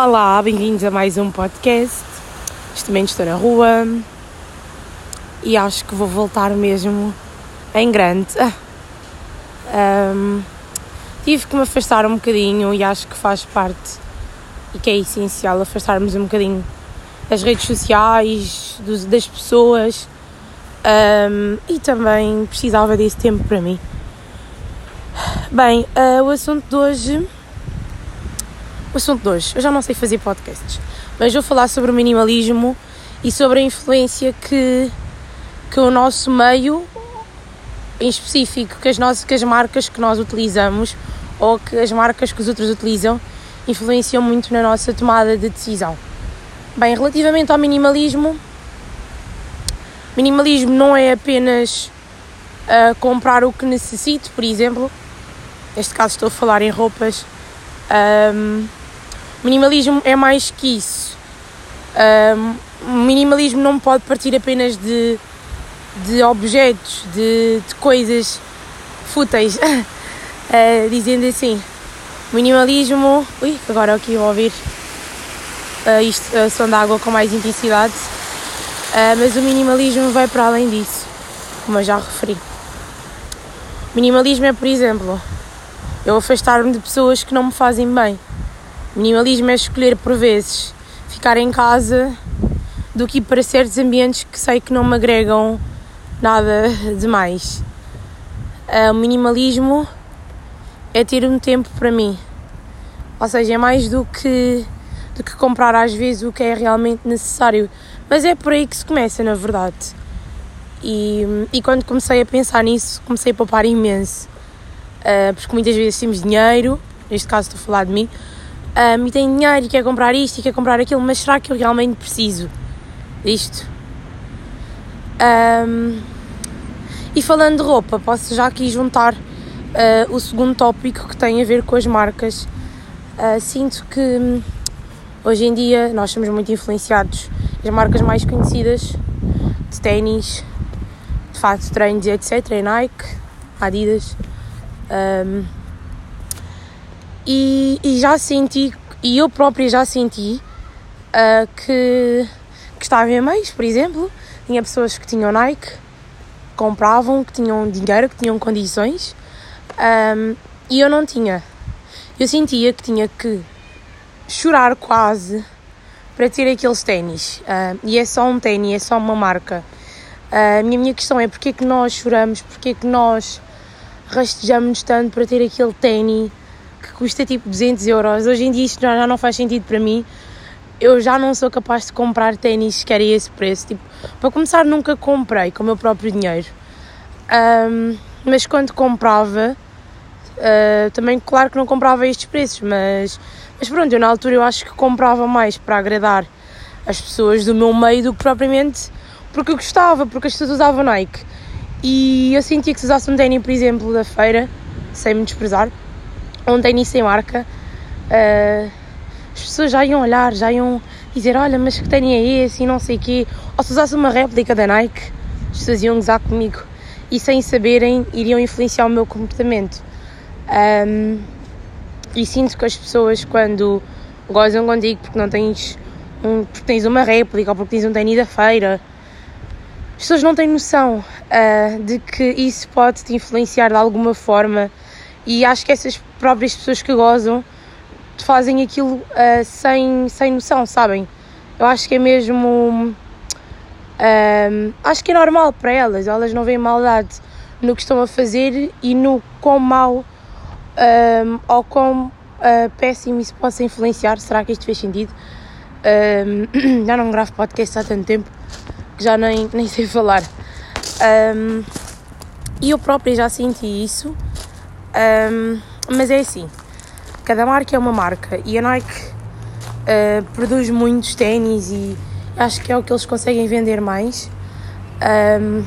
Olá, bem-vindos a mais um podcast. Neste momento estou na rua e acho que vou voltar mesmo em grande. Um, tive que me afastar um bocadinho e acho que faz parte e que é essencial afastarmos um bocadinho das redes sociais, dos, das pessoas um, e também precisava desse tempo para mim. Bem, uh, o assunto de hoje o assunto de hoje. Eu já não sei fazer podcasts, mas vou falar sobre o minimalismo e sobre a influência que, que o nosso meio, em específico, que as, nossas, que as marcas que nós utilizamos ou que as marcas que os outros utilizam, influenciam muito na nossa tomada de decisão. Bem, relativamente ao minimalismo, minimalismo não é apenas uh, comprar o que necessito, por exemplo, neste caso estou a falar em roupas. Um, Minimalismo é mais que isso. Um, minimalismo não pode partir apenas de, de objetos, de, de coisas fúteis. uh, dizendo assim, minimalismo. Ui, agora aqui vou ouvir uh, isto, uh, som de água com mais intensidade. Uh, mas o minimalismo vai para além disso, como eu já referi. Minimalismo é, por exemplo, eu afastar-me de pessoas que não me fazem bem. Minimalismo é escolher por vezes ficar em casa do que ir para certos ambientes que sei que não me agregam nada demais. O minimalismo é ter um tempo para mim. Ou seja, é mais do que, do que comprar às vezes o que é realmente necessário. Mas é por aí que se começa, na verdade. E, e quando comecei a pensar nisso, comecei a poupar imenso. Uh, porque muitas vezes temos dinheiro, neste caso estou a falar de mim, um, e tenho dinheiro e quer comprar isto e quer comprar aquilo, mas será que eu realmente preciso disto? Um, e falando de roupa, posso já aqui juntar uh, o segundo tópico que tem a ver com as marcas. Uh, sinto que hoje em dia nós somos muito influenciados. As marcas mais conhecidas de ténis, de fato, treinos e etc. É Nike, Adidas. Um, e, e já senti, e eu própria já senti uh, que, que estava em meios, por exemplo, tinha pessoas que tinham Nike, compravam, que tinham dinheiro, que tinham condições, um, e eu não tinha. Eu sentia que tinha que chorar quase para ter aqueles ténis. Uh, e é só um ténis, é só uma marca. Uh, a minha, minha questão é porque é que nós choramos, porque é que nós rastejamos tanto para ter aquele ténis que custa tipo 200 euros. Hoje em dia isto já não faz sentido para mim. Eu já não sou capaz de comprar ténis que era esse preço. Tipo, para começar, nunca comprei com o meu próprio dinheiro. Um, mas quando comprava, uh, também, claro que não comprava estes preços, mas, mas pronto, eu na altura eu acho que comprava mais para agradar as pessoas do meu meio do que propriamente porque eu gostava, porque as pessoas usavam Nike. E eu sentia que se usasse um ténis, por exemplo, da feira, sem me desprezar, um ténis sem marca, uh, as pessoas já iam olhar, já iam dizer: Olha, mas que ténis é esse? E não sei o quê. Ou se usasse uma réplica da Nike, as pessoas iam gozar comigo e sem saberem iriam influenciar o meu comportamento. Um, e sinto que as pessoas, quando gozam contigo porque não tens, um, porque tens uma réplica ou porque tens um ténis da feira, as pessoas não têm noção uh, de que isso pode te influenciar de alguma forma e acho que essas próprias pessoas que gozam fazem aquilo uh, sem, sem noção, sabem? Eu acho que é mesmo. Uh, acho que é normal para elas, elas não veem maldade no que estão a fazer e no quão mau uh, ou quão uh, péssimo isso possa influenciar. Será que isto fez sentido? já não gravo podcast há tanto tempo que já nem, nem sei falar. e eu própria já senti isso um, mas é assim, cada marca é uma marca e a Nike uh, produz muitos ténis e acho que é o que eles conseguem vender mais. Um,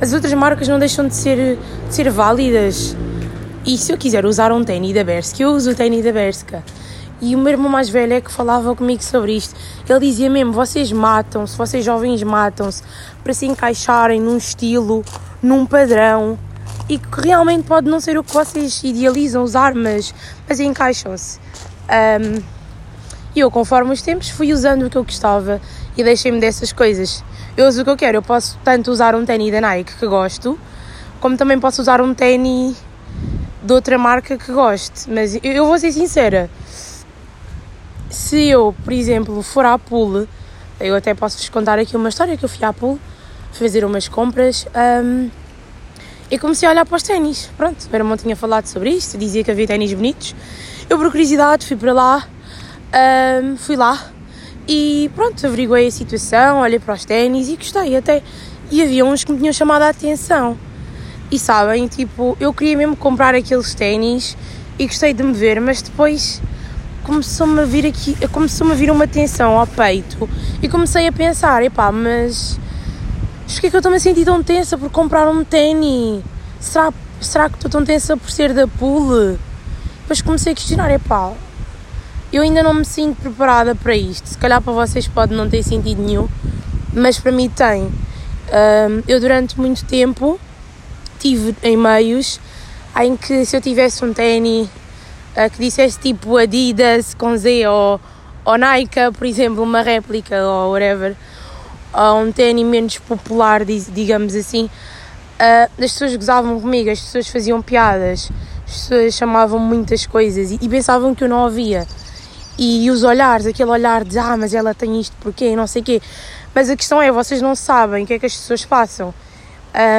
as outras marcas não deixam de ser, de ser válidas. E se eu quiser usar um ténis da Berska, eu uso o ténis da Berska. E o meu irmão mais velho é que falava comigo sobre isto. Ele dizia mesmo: vocês matam-se, vocês jovens matam-se para se encaixarem num estilo, num padrão e que realmente pode não ser o que vocês idealizam usar, mas, mas encaixam-se. Um, E eu, conforme os tempos, fui usando o que eu gostava e deixei-me dessas coisas. Eu uso o que eu quero, eu posso tanto usar um ténis da Nike que gosto, como também posso usar um ténis de outra marca que goste. Mas eu vou ser sincera, se eu, por exemplo, for à pool, eu até posso-vos contar aqui uma história que eu fui à pool, fazer umas compras um, e comecei a olhar para os ténis. Pronto, o meu irmão tinha falado sobre isto, dizia que havia ténis bonitos. Eu, por curiosidade, fui para lá, um, fui lá e pronto, averiguei a situação, olhei para os ténis e gostei até. E havia uns que me tinham chamado a atenção. E sabem, tipo, eu queria mesmo comprar aqueles ténis e gostei de me ver, mas depois começou-me a vir aqui, começou-me a vir uma tensão ao peito e comecei a pensar, epá, mas porquê que eu estou-me a sentir tão tensa por comprar um ténis? Será, será que estou tão tensa por ser da pool? Depois comecei a questionar, epá, eu ainda não me sinto preparada para isto. Se calhar para vocês pode não ter sentido nenhum, mas para mim tem. Eu durante muito tempo tive em meios em que se eu tivesse um ténis uh, que dissesse tipo Adidas com Z ou, ou Nike, por exemplo, uma réplica ou whatever, ou um ténis menos popular, digamos assim, uh, as pessoas gozavam comigo, as pessoas faziam piadas, as pessoas chamavam muitas coisas e, e pensavam que eu não ouvia. E, e, os olhares, aquele olhar de ah, mas ela tem isto porquê, não sei o quê. Mas a questão é, vocês não sabem o que é que as pessoas passam.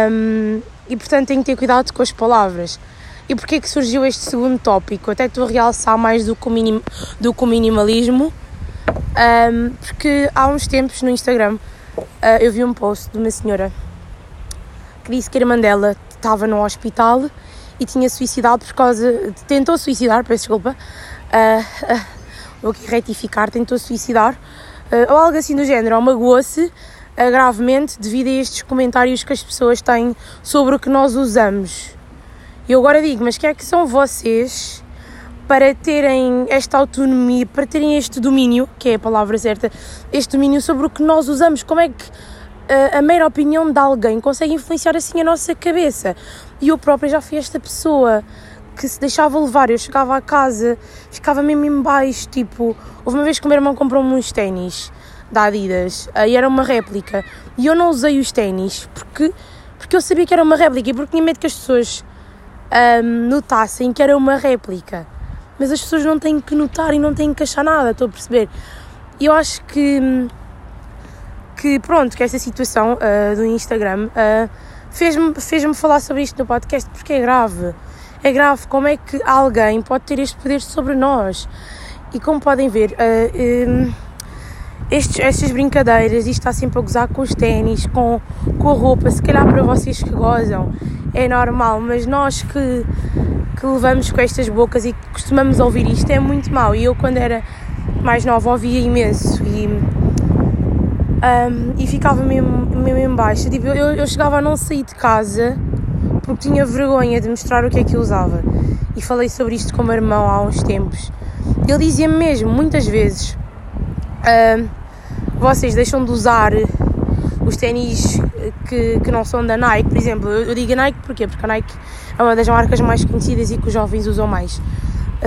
Um, e portanto têm que ter cuidado com as palavras. E porquê que surgiu este segundo tópico? Até estou a realçar mais do que o, minim, do que o minimalismo, um, porque há uns tempos no Instagram uh, eu vi um post de uma senhora que disse que a irmã dela estava no hospital e tinha suicidado por causa. tentou suicidar, peço desculpa, uh, uh, vou aqui retificar, tentou suicidar, ou algo assim do género, ou magoou-se gravemente devido a estes comentários que as pessoas têm sobre o que nós usamos. E eu agora digo, mas quem é que são vocês para terem esta autonomia, para terem este domínio, que é a palavra certa, este domínio sobre o que nós usamos? Como é que a, eh, a mera opinião de alguém consegue influenciar assim a nossa cabeça? E eu própria já fui esta pessoa que se deixava levar. Eu chegava à casa, ficava mesmo em baixo, tipo... Houve uma vez que o meu irmão comprou-me uns ténis da Adidas, e era uma réplica, e eu não usei os ténis porque, porque eu sabia que era uma réplica e porque tinha medo que as pessoas um, notassem que era uma réplica. Mas as pessoas não têm que notar e não têm que achar nada, estou a perceber? Eu acho que, que pronto, que essa situação uh, do Instagram uh, fez-me fez falar sobre isto no podcast porque é grave. É grave como é que alguém pode ter este poder sobre nós. E como podem ver, uh, um, estes, estas brincadeiras, isto está sempre a gozar com os ténis, com, com a roupa, se calhar para vocês que gozam é normal, mas nós que, que levamos com estas bocas e que costumamos ouvir isto é muito mau. E eu, quando era mais nova, ouvia imenso e, um, e ficava mesmo, mesmo em baixo. Tipo, eu, eu chegava a não sair de casa porque tinha vergonha de mostrar o que é que eu usava. E falei sobre isto com o meu irmão há uns tempos. Ele dizia-me mesmo, muitas vezes, um, vocês deixam de usar os ténis que, que não são da Nike, por exemplo, eu, digo Nike porquê? Porque a Nike é uma das marcas mais conhecidas e que os jovens usam mais.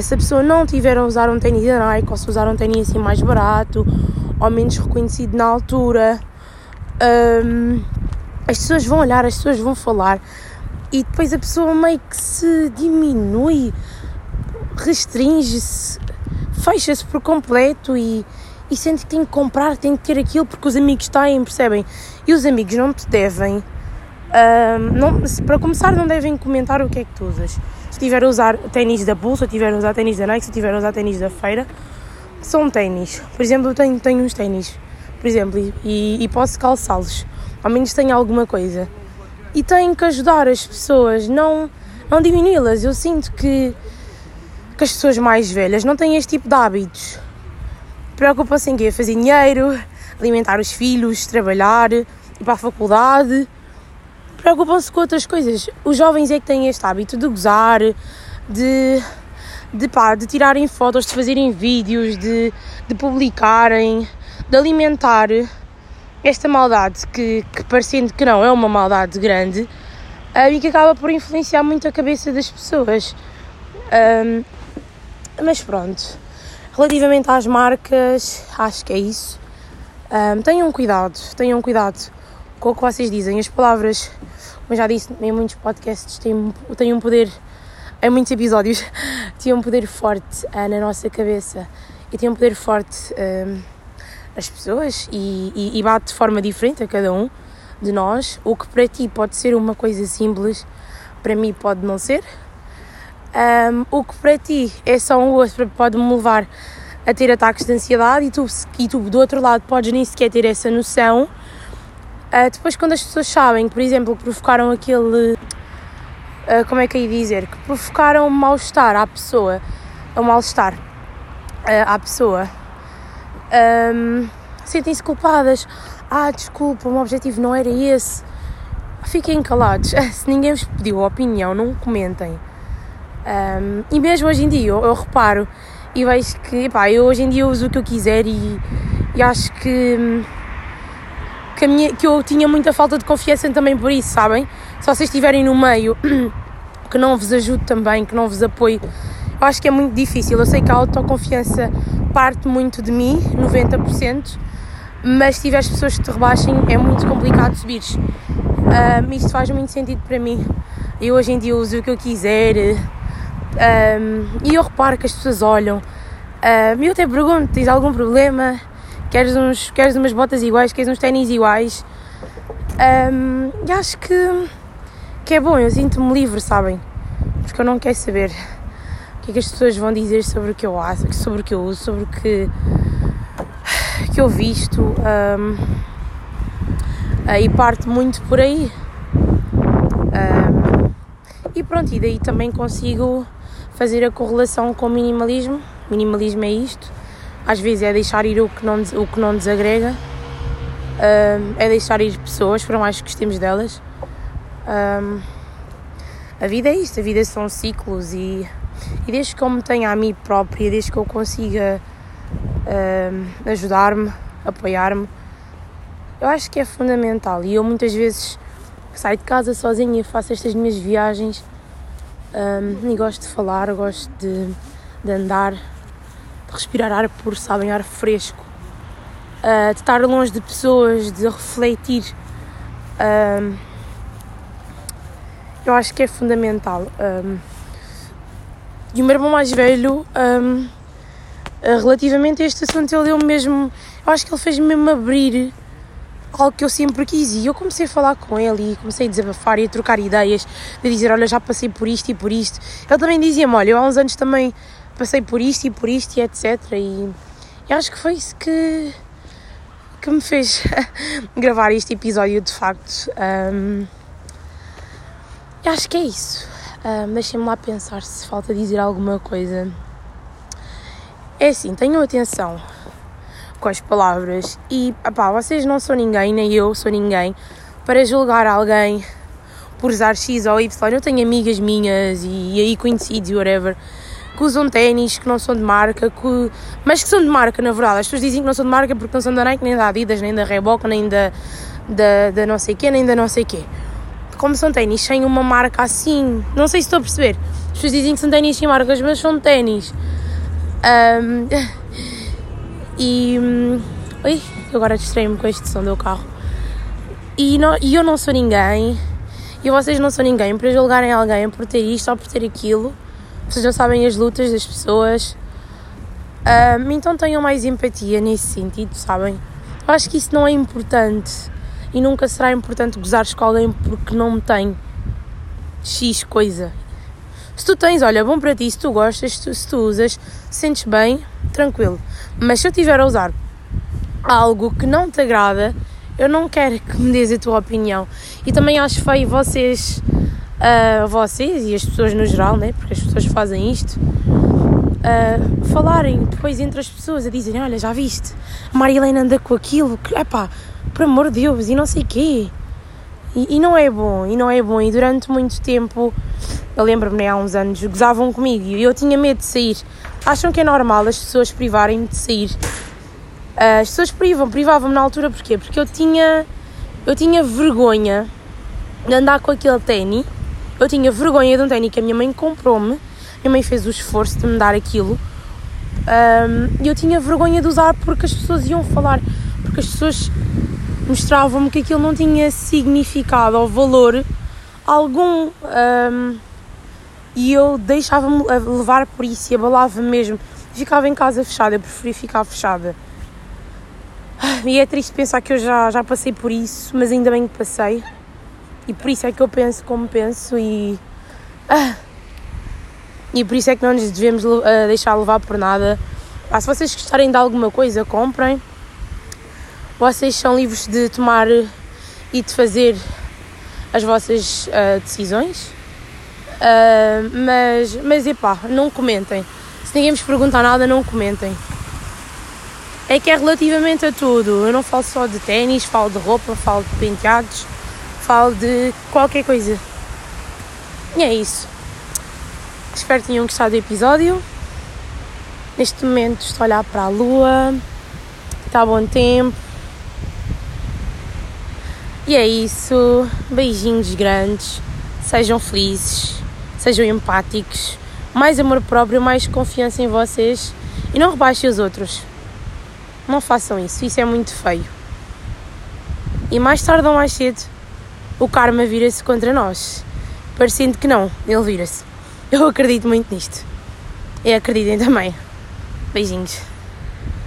Se a pessoa não tiver a usar um ténis da Nike, ou se usar um ténis assim mais barato, ou menos reconhecido na altura, um, as pessoas vão olhar, as pessoas vão falar, e depois a pessoa meio que se diminui, restringe-se, fecha-se por completo e e sente que tem que comprar, tem que ter aquilo porque os amigos têm, percebem? E os amigos não te devem, não, para começar, não devem comentar o que é que tu usas. Se estiver a usar ténis da Pulse, se estiver a usar ténis da Nike, se estiver a usar ténis da feira, são ténis. Por exemplo, eu tenho, tenho uns ténis, por exemplo, e, e posso calçá-los, ao menos tenho alguma coisa. E tenho que ajudar as pessoas, não, não diminu-las. Eu sinto que, que as pessoas mais velhas não têm este tipo de hábitos Preocupam-se em quê? Fazer dinheiro, alimentar os filhos, trabalhar, ir para a faculdade. Preocupam-se com outras coisas. Os jovens é que têm este hábito de gozar, de, de, pá, de tirarem fotos, de fazerem vídeos, de, de publicarem, de alimentar esta maldade que, que parecendo que não é uma maldade grande uh, e que acaba por influenciar muito a cabeça das pessoas. Um, mas pronto Relativamente às marcas, acho que é isso. Um, tenham cuidado, tenham cuidado com o que vocês dizem. As palavras, como já disse em muitos podcasts, têm, têm um poder, em muitos episódios, têm um poder forte uh, na nossa cabeça e têm um poder forte uh, nas pessoas e, e, e, bate de forma diferente a cada um de nós. O que para ti pode ser uma coisa simples, para mim pode não ser. Um, o que para ti é só um gosto, pode-me levar a ter ataques de ansiedade e tu, e tu do outro lado podes nem sequer ter essa noção Uh, depois, quando as pessoas sabem, por exemplo, que provocaram aquele. Uh, como é que ia dizer? Que provocaram mal-estar à pessoa, ou mal-estar uh, à pessoa, um, sentem-se culpadas. Ah, desculpa, o meu objetivo não era esse. Fiquem calados. Se ninguém vos pediu a opinião, não comentem. Um, e mesmo hoje em dia, eu, eu reparo e vejo que, pá, eu hoje em dia uso o que eu quiser e, e acho que que, minha, que eu tinha muita falta de confiança também por isso, sabem? Se vocês estiverem no meio que não vos ajude também, que não vos apoie, eu acho que é muito difícil. Eu sei que a autoconfiança parte muito de mim, 90%, mas se tiveres pessoas que te rebaixem, é muito complicado subir. Um, isto faz muito sentido para mim. Eu hoje em dia uso o que eu quiser um, e eu reparo que as pessoas olham. Um, eu até pergunto: tens algum problema? queres, uns, queres umas botas iguais, queres uns ténis iguais. Um, e acho que, que é bom, eu sinto-me livre, sabem? Porque eu não quero saber o que é que as pessoas vão dizer sobre o que eu acho, sobre o que eu uso, sobre o que, que eu visto. Um, e parte muito por aí. Um, e pronto, e daí também consigo fazer a correlação com o minimalismo. Minimalismo é isto às vezes é deixar ir o que não, o que não desagrega, um, é deixar ir pessoas, por mais que gostemos delas. Um, a vida é isto, a vida são ciclos e, e desde que eu me tenha a mim própria, desde que eu consiga um, ajudar-me, apoiar-me, eu acho que é fundamental. E eu muitas vezes saio de casa sozinha, faço estas minhas viagens um, e gosto de falar, gosto de, de andar, de respirar ar puro, sabem, ar fresco, uh, de estar longe de pessoas, de refletir. Uh, eu acho que é fundamental. Um, e o meu irmão mais velho, um, relativamente a este assunto, ele deu mesmo. Eu acho que ele fez-me mesmo abrir algo que eu sempre quis. E eu comecei a falar com ele e comecei a desabafar e a trocar ideias, de dizer: Olha, já passei por isto e por isto. Ele também dizia-me: Olha, eu há uns anos também passei por isto e por isto e etc. E, e acho que foi isso que, que me fez gravar este episódio de facto. Um, acho que é isso. Um, Deixem-me lá pensar se falta dizer alguma coisa. É assim, tenham atenção com as palavras e opá, vocês não são ninguém, nem eu sou ninguém para julgar alguém por usar X ou Y. Eu tenho amigas minhas e, e aí conhecidos e whatever que usam ténis que não são de marca, que, mas que são de marca, na verdade. As pessoas dizem que não são de marca porque não são da Nike, nem da Adidas, nem da Reebok, nem da, da, da não sei quê, nem da não sei quê. Como são ténis sem uma marca assim, não sei se estou a perceber. As pessoas dizem que são ténis sem marcas, mas são ténis. Um, e. Ui, agora distraí-me com este som do carro. E, não, e eu não sou ninguém, e vocês não são ninguém para julgarem alguém por ter isto ou por ter aquilo vocês já sabem as lutas das pessoas. Um, então tenham mais empatia nesse sentido, sabem? Eu acho que isso não é importante e nunca será importante gozares com alguém porque não tem X coisa. Se tu tens, olha, bom para ti, se tu gostas, se tu, se tu usas, sentes bem, tranquilo. Mas se eu estiver a usar algo que não te agrada, eu não quero que me dês a tua opinião. E também acho feio vocês a vocês e as pessoas no geral, né? porque as pessoas fazem isto, uh, falarem depois entre as pessoas, a dizerem: Olha, já viste, a Marilena anda com aquilo, que, epá, por amor de Deus, e não sei quê. E, e não é bom, e não é bom. E durante muito tempo, eu lembro-me, né, há uns anos, gozavam comigo e eu tinha medo de sair. Acham que é normal as pessoas privarem-me de sair? Uh, as pessoas privam, privavam-me na altura porquê? Porque eu tinha, eu tinha vergonha de andar com aquele ténis eu tinha vergonha de um ténis que a minha mãe comprou-me. Minha mãe fez o esforço de me dar aquilo. e eu tinha vergonha de usar porque as pessoas iam falar, porque as pessoas mostravam-me que aquilo não tinha significado ou valor algum. Um, e eu deixava-me levar por isso e abalava mesmo. Ficava em casa fechada, eu preferia ficar fechada. E é triste pensar que eu já, já passei por isso, mas ainda bem que passei. E por isso é que eu penso como penso e. Ah, e por isso é que não nos devemos uh, deixar levar por nada. Ah, se vocês gostarem de alguma coisa, comprem. Vocês são livres de tomar e de fazer as vossas uh, decisões. Uh, mas, mas epá, não comentem. Se ninguém vos perguntar nada, não comentem. É que é relativamente a tudo. Eu não falo só de ténis, falo de roupa, falo de penteados, falo de qualquer coisa. E é isso. Espero que tenham gostado do episódio. Neste momento estou a olhar para a lua, está bom tempo. E é isso. Beijinhos grandes. Sejam felizes, sejam empáticos, mais amor próprio, mais confiança em vocês e não rebaixem os outros. Não façam isso, isso é muito feio. E mais tarde ou mais cedo, o karma vira-se contra nós. Parecendo que não, ele vira-se. Eu acredito muito nisto. E acreditem também. Beijinhos.